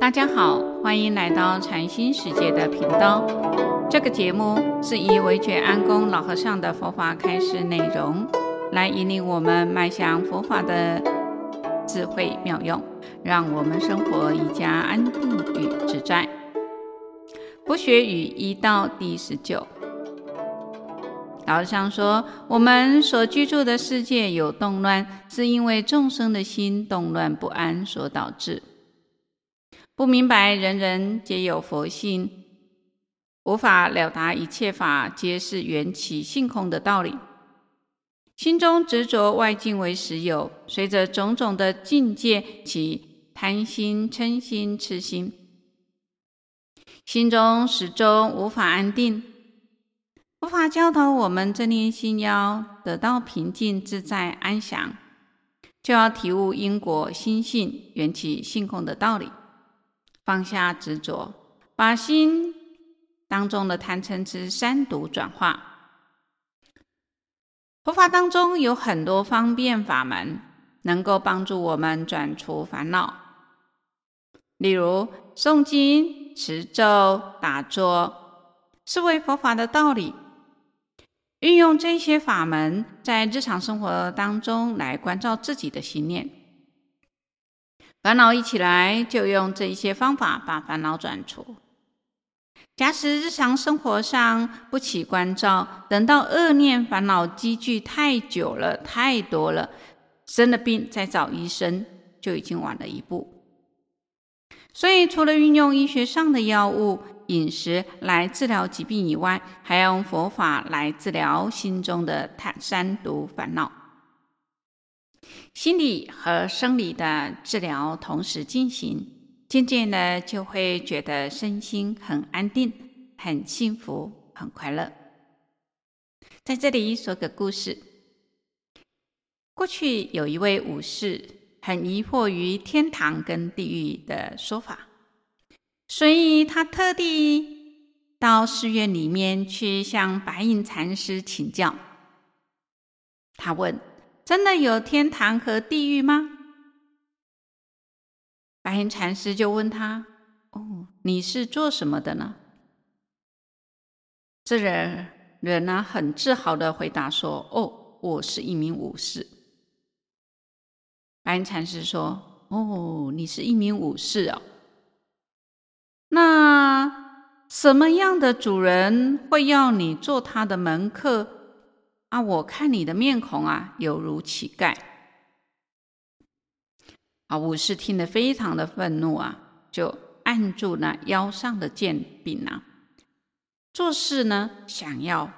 大家好，欢迎来到禅心世界的频道。这个节目是以惟觉安公老和尚的佛法开示内容，来引领我们迈向佛法的智慧妙用，让我们生活愈加安定与自在。佛学语一》到第十九。老和尚说，我们所居住的世界有动乱，是因为众生的心动乱不安所导致。不明白人人皆有佛性，无法了达一切法皆是缘起性空的道理。心中执着外境为实有，随着种种的境界起贪心、嗔心、痴心，心中始终无法安定。佛法教导我们，正念心要得到平静、自在、安详，就要体悟因果、心性、缘起、性空的道理，放下执着，把心当中的贪嗔痴三毒转化。佛法当中有很多方便法门，能够帮助我们转除烦恼，例如诵经、持咒、打坐，是为佛法的道理。运用这些法门，在日常生活当中来关照自己的心念。烦恼一起来，就用这一些方法把烦恼转除。假使日常生活上不起关照，等到恶念烦恼积聚太久了、太多了，生了病再找医生，就已经晚了一步。所以，除了运用医学上的药物，饮食来治疗疾病以外，还要用佛法来治疗心中的贪三毒烦恼。心理和生理的治疗同时进行，渐渐的就会觉得身心很安定、很幸福、很快乐。在这里说个故事：过去有一位武士，很疑惑于天堂跟地狱的说法。所以他特地到寺院里面去向白隐禅师请教。他问：“真的有天堂和地狱吗？”白云禅师就问他：“哦，你是做什么的呢？”这人人呢很自豪的回答说：“哦，我是一名武士。”白云禅师说：“哦，你是一名武士哦。”那什么样的主人会要你做他的门客啊？我看你的面孔啊，犹如乞丐。啊，武士听得非常的愤怒啊，就按住那腰上的剑柄啊，做事呢想要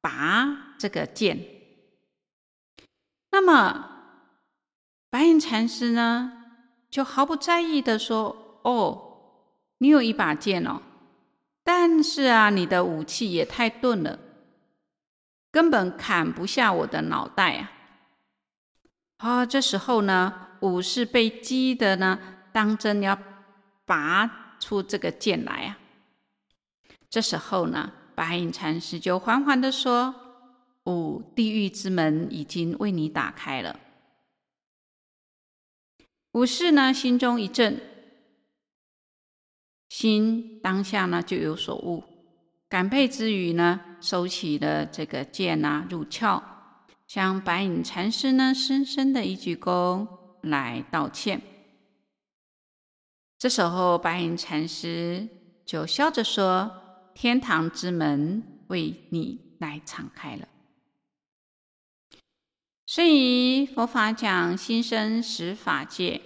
拔这个剑。那么白隐禅师呢，就毫不在意的说：“哦。”你有一把剑哦，但是啊，你的武器也太钝了，根本砍不下我的脑袋啊！啊，这时候呢，武士被激的呢，当真要拔出这个剑来啊！这时候呢，白隐禅师就缓缓的说：“哦，地狱之门已经为你打开了。”武士呢，心中一震。心当下呢就有所悟，感佩之余呢，收起了这个剑啊，入鞘，向白隐禅师呢深深的一鞠躬来道歉。这时候，白隐禅师就笑着说：“天堂之门为你来敞开了。”所以佛法讲心生十法界。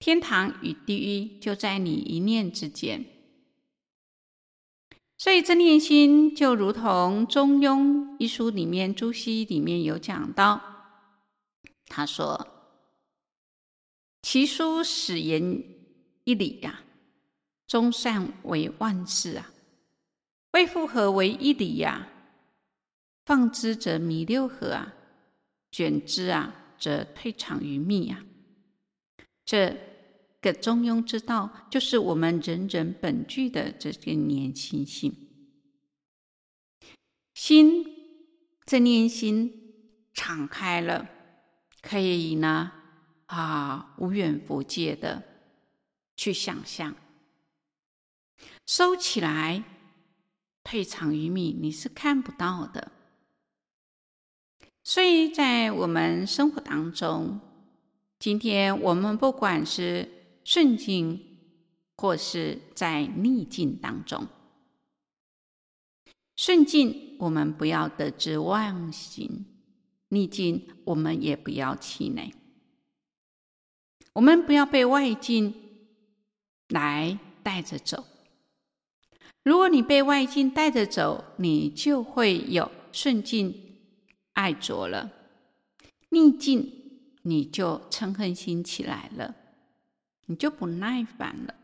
天堂与地狱就在你一念之间，所以这念心就如同《中庸》一书里面朱熹里面有讲到，他说：“其书始言一理呀、啊，终善为万事啊，未复合为一理呀、啊，放之则迷六合啊，卷之啊则退藏于密啊。”这个中庸之道，就是我们人人本具的这个念心性。心这念心敞开了，可以呢啊无远弗届的去想象。收起来，退藏于密，你是看不到的。所以在我们生活当中，今天我们不管是顺境，或是在逆境当中，顺境我们不要得之忘形，逆境我们也不要气馁，我们不要被外境来带着走。如果你被外境带着走，你就会有顺境爱着了，逆境你就嗔恨心起来了，你就不耐烦了。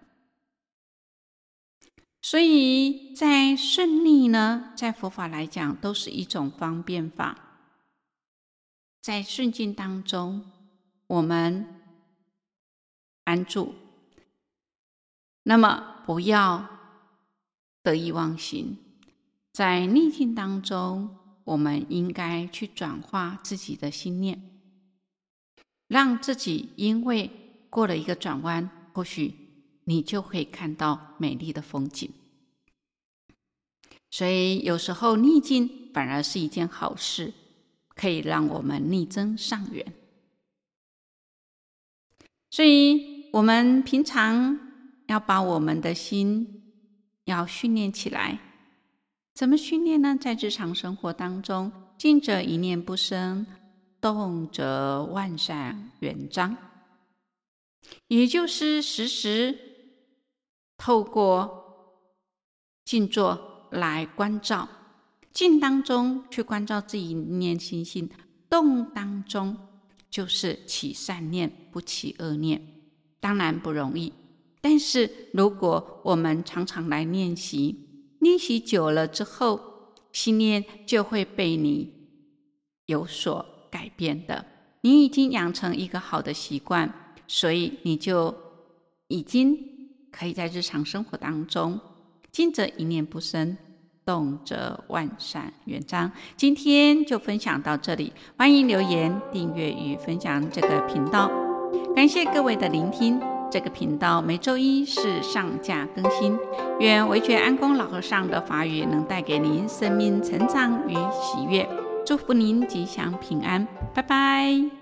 所以在顺逆呢，在佛法来讲，都是一种方便法。在顺境当中，我们安住，那么不要。得意忘形，在逆境当中，我们应该去转化自己的心念，让自己因为过了一个转弯，或许你就会看到美丽的风景。所以有时候逆境反而是一件好事，可以让我们逆增上缘。所以我们平常要把我们的心。要训练起来，怎么训练呢？在日常生活当中，静则一念不生，动则万善圆彰。也就是时时透过静坐来观照，静当中去关照自己念心性，动当中就是起善念，不起恶念，当然不容易。但是，如果我们常常来练习，练习久了之后，心念就会被你有所改变的。你已经养成一个好的习惯，所以你就已经可以在日常生活当中，静则一念不生，动则万善圆彰。今天就分享到这里，欢迎留言、订阅与分享这个频道，感谢各位的聆听。这个频道每周一是上架更新，愿惟觉安公老和尚的法语能带给您生命成长与喜悦，祝福您吉祥平安，拜拜。